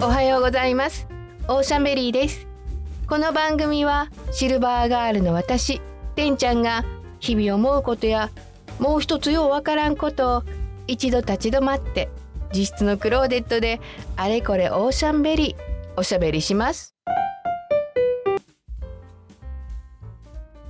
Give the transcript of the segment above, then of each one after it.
おはようございます。オーシャンベリーです。この番組はシルバーガールの私てんちゃんが日々思うことやもう一つようわからんことを一度立ち止まって自室のクローゼットであれこれオーシャンベリーおしゃべりします。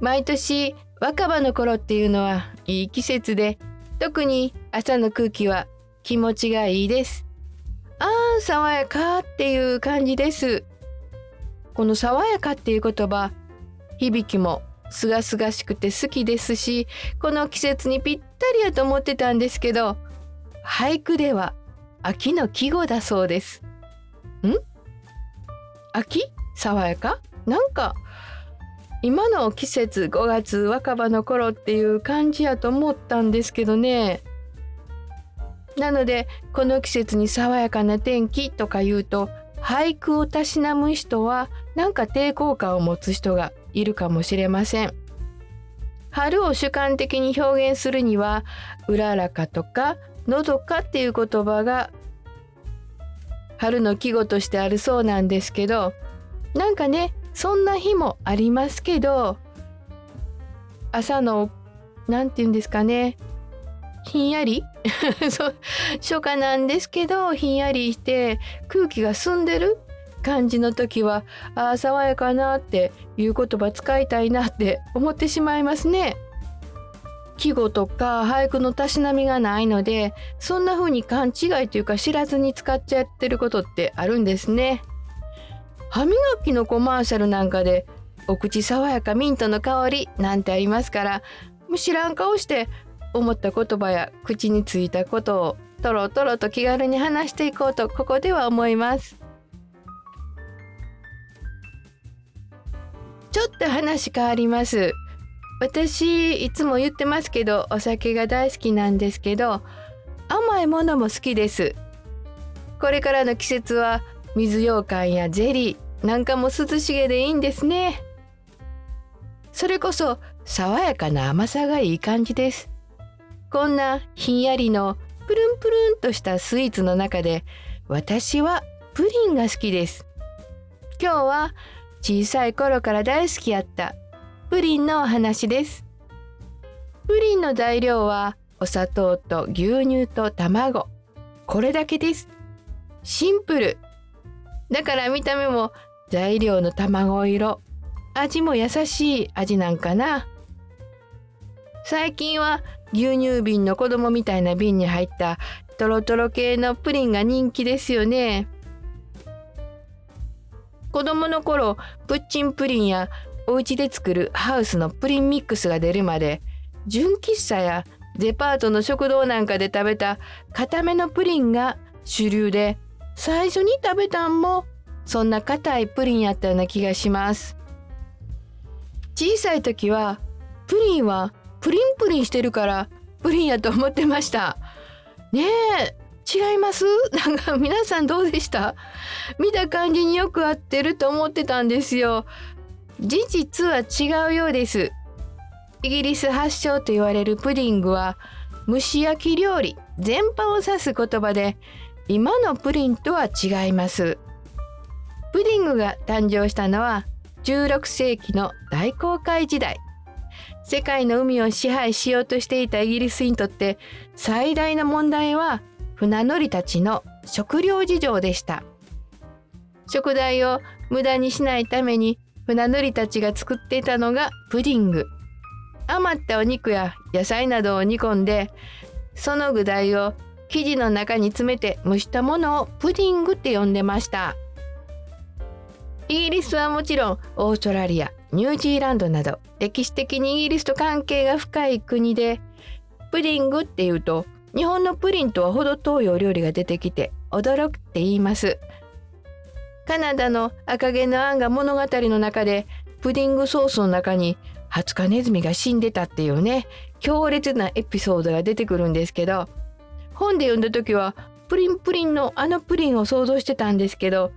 毎年若葉の頃っていうのはいい季節で特に朝の空気は気持ちがいいです。あー爽やかっていう感じです。この爽やかっていう言葉響きもすがすがしくて好きですしこの季節にぴったりやと思ってたんですけど俳句では秋の季語だそうです。ん？秋？爽やか？なんか今の季節5月若葉の頃っていう感じやと思ったんですけどね。なのでこの季節に爽やかな天気とか言うと俳句をたしなむ人はなんか抵抗感を持つ人がいるかもしれません。春を主観的に表現するには「うららか」とか「のどか」っていう言葉が春の季語としてあるそうなんですけどなんかねそんな日もありますけど朝の何て言うんですかねひんやり？そう初夏なんですけどひんやりして空気が澄んでる？感じの時はああ爽やかなっていう言葉使いたいなって思ってしまいますね。季語とか俳句のたしなみがないのでそんな風に勘違いというか知らずに使っちゃってることってあるんですね。歯磨きのコマーシャルなんかでお口爽やかミントの香りなんてありますから知らん顔して思った言葉や口についたことをとろとろと気軽に話していこうとここでは思います。ちょっと話変わります。私いつも言ってますけどお酒が大好きなんですけど甘いものも好きです。これからの季節は水羊羹やゼリーなんかも涼しげでいいんですね。それこそ爽やかな甘さがいい感じです。こんなひんやりのプルンプルンとしたスイーツの中で私はプリンが好きです。今日は小さい頃から大好きやったプリンのお話です。プリンの材料はお砂糖と牛乳と卵。これだけです。シンプル。だから見た目も材料の卵色。味も優しい味なんかな。最近は牛乳瓶の子供みたいな瓶に入ったトロトロ系のプリンが人気ですよね。子供の頃プッチンプリンやお家で作るハウスのプリンミックスが出るまで純喫茶やデパートの食堂なんかで食べた固めのプリンが主流で最初に食べたんもそんな硬いプリンやったような気がします。小さい時はプリンはプリンプリンしてるからプリンやと思ってました。ねえ違います？なんか皆さんどうでした？見た感じによく合ってると思ってたんですよ。事実は違うようです。イギリス発祥と言われるプディングは蒸し焼き料理全般を指す言葉で今のプリンとは違います。プディングが誕生したのは16世紀の大航海時代。世界の海を支配しようとしていたイギリスにとって最大の問題は船乗りたちの食料事情でした。食材を無駄にしないために船乗りたちが作っていたのがプディング。余ったお肉や野菜などを煮込んでその具材を生地の中に詰めて蒸したものをプディングって呼んでました。イギリスはもちろんオーストラリアニュージーランドなど歴史的にイギリスと関係が深い国でプディングっていうと日本のプリンとは程遠いお料理が出てきて驚くって言います。カナダの赤毛のアンが物語の中でプディングソースの中にハツカネズミが死んでたっていうね強烈なエピソードが出てくるんですけど本で読んだ時はプリンプリンのあのプリンを想像してたんですけど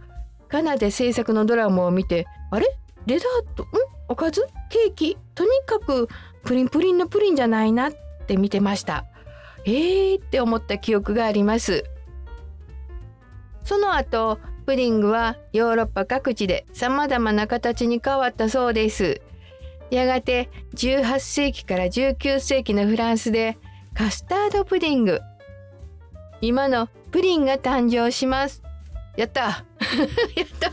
カナダ制作のドラマを見てあれ？デザートんおかず？ケーキ？とにかくプリンプリンのプリンじゃないなって見てました。えーって思った記憶があります。その後プディングはヨーロッパ各地で様々な形に変わったそうです。やがて18世紀から19世紀のフランスでカスタードプディング。今のプリンが誕生します。やった！やった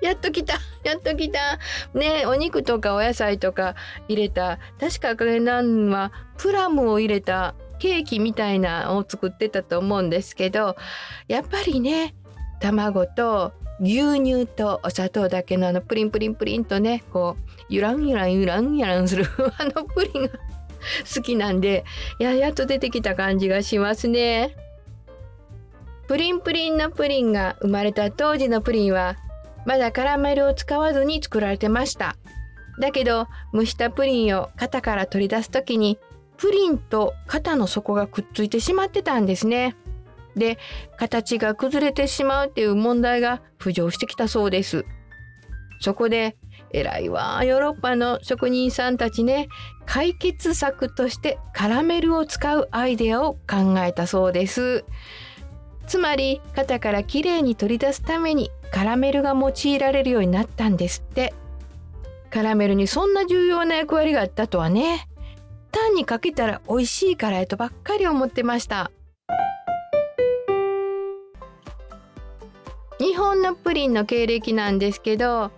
やっと来たやっと来た。ねお肉とかお野菜とか入れた。確か赤なんはプラムを入れた。ケーキみたいなを作ってたと思うんですけどやっぱりね卵と牛乳とお砂糖だけのあのプリンプリンプリンとねこうゆらんゆらんゆらんゆらんする あのプリンが好きなんでややっと出てきた感じがしますね。プリンプリンのプリンが生まれた当時のプリンはまだカラメルを使わずに作られてました。だけど蒸したプリンを型から取り出す時にプリンと型の底がくっついてしまってたんですね。で形が崩れてしまうっていう問題が浮上してきたそうです。そこで偉いわヨーロッパの職人さんたちね解決策としてカラメルを使うアイデアを考えたそうです。つまり型からきれいに取り出すためにカラメルが用いられるようになったんですって。カラメルにそんな重要な役割があったとはね。単にかけたら美味しいからやとばっかり思ってました。日本のプリンの経歴なんですけど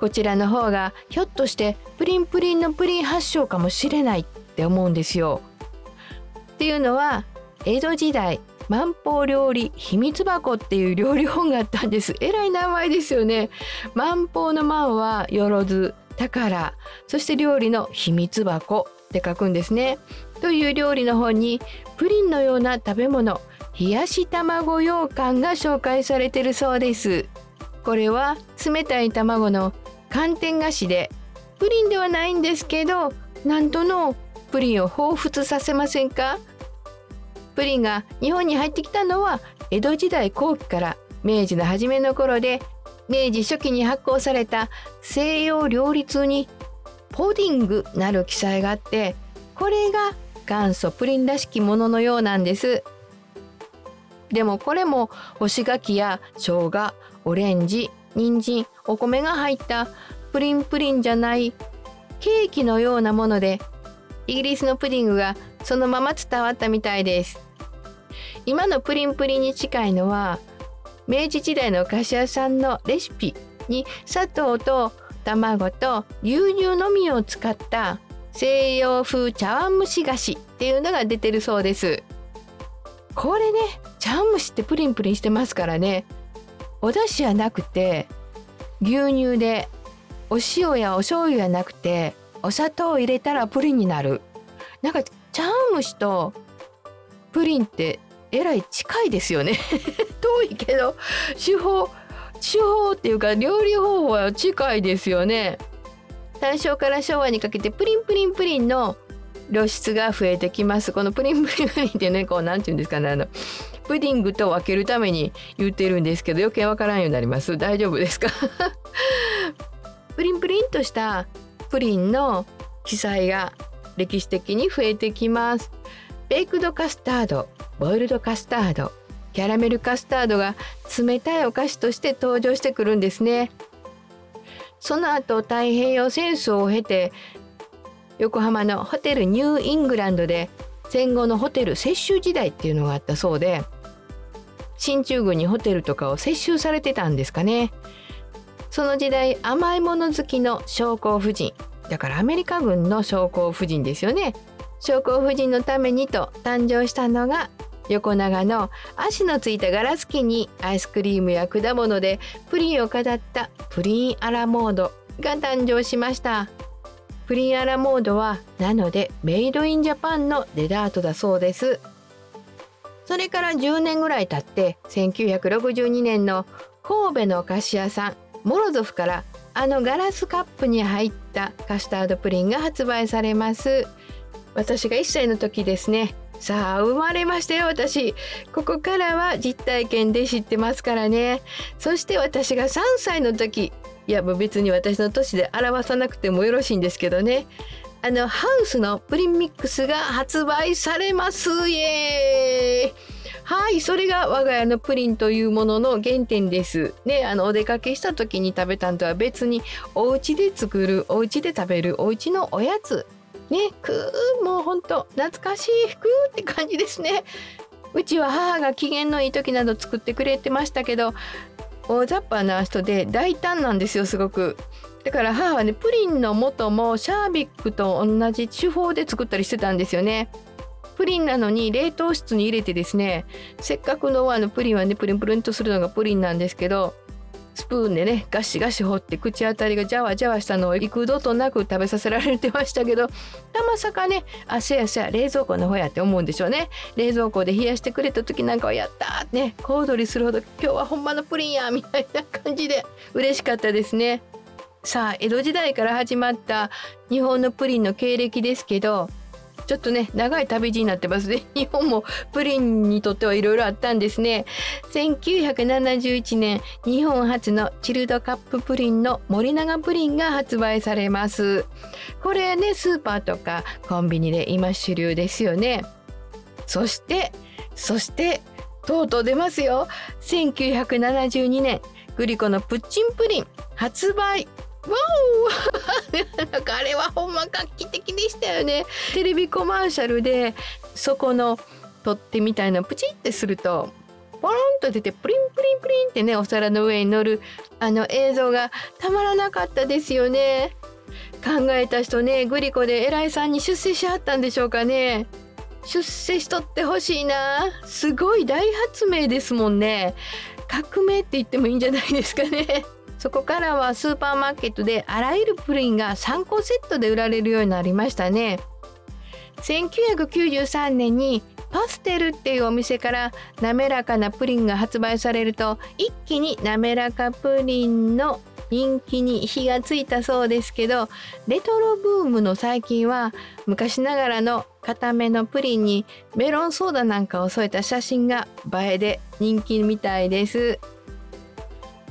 こちらの方がひょっとしてプリンプリンのプリン発祥かもしれないって思うんですよ。っていうのは江戸時代万宝料理秘密箱っていう料理本があったんです。えらい名前ですよね。万宝の万はよろず宝そして料理の秘密箱って書くんですね。という料理の本にプリンのような食べ物冷やし卵羊羹が紹介されてるそうです。これは冷たい卵の寒天菓子でプリンではないんですけどなんとのプリンを彷彿させませんか？プリンが日本に入ってきたのは江戸時代後期から明治の初めの頃で明治初期に発行された西洋料理通にポディングなる記載があってこれが元祖プリンらしきもののようなんです。でもこれも干し柿や生姜オレンジ人参お米が入ったプリンプリンじゃないケーキのようなものでイギリスのプディングがそのまま伝わったみたいです。今のプリンプリンに近いのは明治時代のお菓子屋さんのレシピに砂糖と卵と牛乳のみを使った西洋風茶碗蒸し菓子っていうのが出てるそうです。これね茶碗蒸しってプリンプリンしてますからね。お出汁はなくて牛乳でお塩やお醤油やなくてお砂糖を入れたらプリンになる。なんか茶碗蒸しとプリンってえらい近いですよね。遠いけど手法手法っていうか料理方法は近いですよね。大正から昭和にかけてプリンプリンプリンの露出が増えてきます。このプリンプリンプリンってねこう何て言うんですかねあのプディングと分けるために言ってるんですけど余計わからんようになります。大丈夫ですか？プリンプリンとしたプリンの記載が歴史的に増えてきます。ベイクドカスタードボイルドカスタードキャラメルカスタードが冷たいお菓子として登場してくるんですね。その後太平洋戦争を経て横浜のホテルニューイングランドで戦後のホテル接収時代っていうのがあったそうで進駐軍にホテルとかを接収されてたんですかね。その時代甘いもの好きの将校夫人だからアメリカ軍の将校夫人ですよね。将校夫人のためにと誕生したのが横長の足のついたガラス器にアイスクリームや果物でプリンを飾ったプリンアラモードが誕生しました。プリンアラモードはなのでメイドインジャパンのデザートだそうです。それから10年ぐらい経って1962年の神戸のお菓子屋さんモロゾフからあのガラスカップに入ったカスタードプリンが発売されます。私が1歳の時ですね。さあ生まれましたよ私。ここからは実体験で知ってますからね。そして私が3歳の時。いやもう別に私の年で表さなくてもよろしいんですけどね。あのハウスのプリンミックスが発売されます。イエーイ。はいそれが我が家のプリンというものの原点です。ねあのお出かけした時に食べたんとは別にお家で作るお家で食べるお家のおやつねくーもうほんと懐かしい服って感じですね。うちは母が機嫌のいい時など作ってくれてましたけど大雑把な人で大胆なんですよすごく。だから母はねプリンの素もシャービックと同じ手法で作ったりしてたんですよね。プリンなのに冷凍室に入れてですねせっかくのあのプリンはねプリンプリンとするのがプリンなんですけどスプーンでねガシガシ掘って口当たりがジャワジャワしたのを幾度となく食べさせられてましたけどたまさかねあせやせや冷蔵庫の方やって思うんでしょうね。冷蔵庫で冷やしてくれた時なんかはやったーね小躍りするほど今日はほんまのプリンやみたいな感じで嬉しかったですね。さあ江戸時代から始まった日本のプリンの経歴ですけどちょっとね長い旅路になってますね。日本もプリンにとってはいろいろあったんですね。1971年日本初のチルドカッププリンの森永プリンが発売されます。これねスーパーとかコンビニで今主流ですよね。そしてそしてとうとう出ますよ。1972年グリコのプッチンプリン発売。わお。なんかあれはほんま画期的でしたよね。テレビコマーシャルでそこの取っ手みたいなプチってするとポロンと出てプリンプリンプリンってねお皿の上に乗るあの映像がたまらなかったですよね。考えた人ねグリコで偉いさんに出世しはったんでしょうかね。出世しとってほしいな。すごい大発明ですもんね。革命って言ってもいいんじゃないですかね。そこからはスーパーマーケットであらゆるプリンが3個セットで売られるようになりましたね1993年にパステルっていうお店から滑らかなプリンが発売されると一気に滑らかプリンの人気に火がついたそうですけどレトロブームの最近は昔ながらの固めのプリンにメロンソーダなんかを添えた写真が映えで人気みたいです。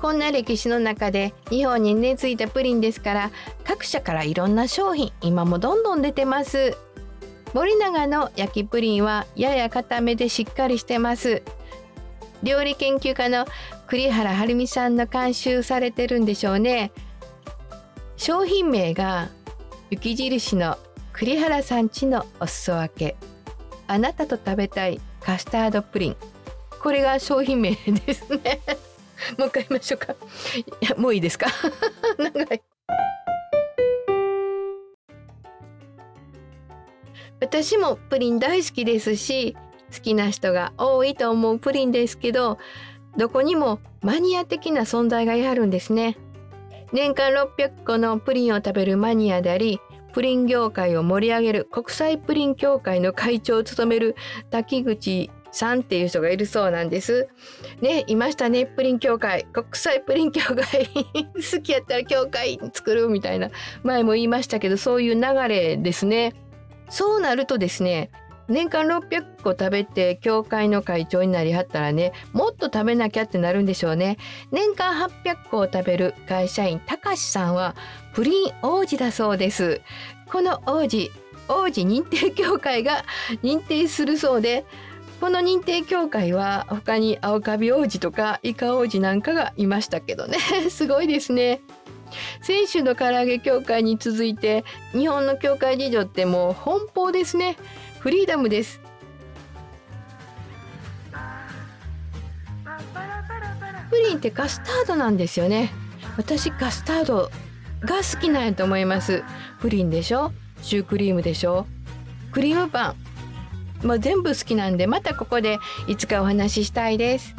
こんな歴史の中で日本に根付いたプリンですから各社からいろんな商品今もどんどん出てます。森永の焼きプリンはやや固めでしっかりしてます。料理研究家の栗原はるみさんの監修されてるんでしょうね。商品名が雪印の栗原さんちのお裾分け。あなたと食べたいカスタードプリン。これが商品名ですね。もう一回言いましょうか。いや、もういいですか？長い。私もプリン大好きですし、好きな人が多いと思うプリンですけど、どこにもマニア的な存在がいはるんですね。年間600個のプリンを食べるマニアであり、プリン業界を盛り上げる国際プリン協会の会長を務める滝口さんっていう人がいるそうなんです。ね、いましたね、プリン協会。国際プリン協会 好きやったら協会作るみたいな。前も言いましたけど、そういう流れですね。そうなるとですね、年間600個食べて協会の会長になりはったらねもっと食べなきゃってなるんでしょうね年間800個を食べる会社員たかしさんはプリン王子だそうですこの王子王子認定協会が認定するそうでこの認定協会は他に青カビ王子とかイカ王子なんかがいましたけどね。すごいですね。選手の唐揚げ協会に続いて日本の協会事情ってもう奔放ですね。フリーダムです。プリンってカスタードなんですよね。私カスタードが好きなんやと思います。プリンでしょ？シュークリームでしょ？クリームパン。もう全部好きなんでまたここでいつかお話ししたいです。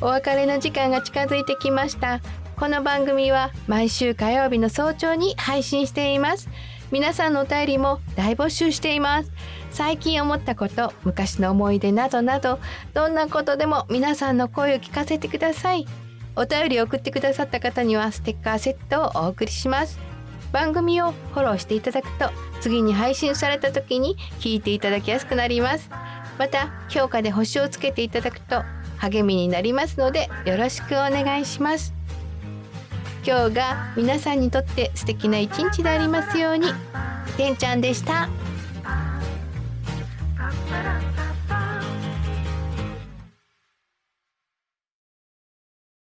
お別れの時間が近づいてきました。この番組は毎週火曜日の早朝に配信しています。皆さんのお便りも大募集しています。最近思ったこと昔の思い出などなどどんなことでも皆さんの声を聞かせてください。お便りを送ってくださった方にはステッカーセットをお送りします。番組をフォローしていただくと次に配信された時に聞いていただきやすくなります。また評価で星をつけていただくと励みになりますのでよろしくお願いします。今日が皆さんにとって素敵な一日でありますように。てんちゃんでした。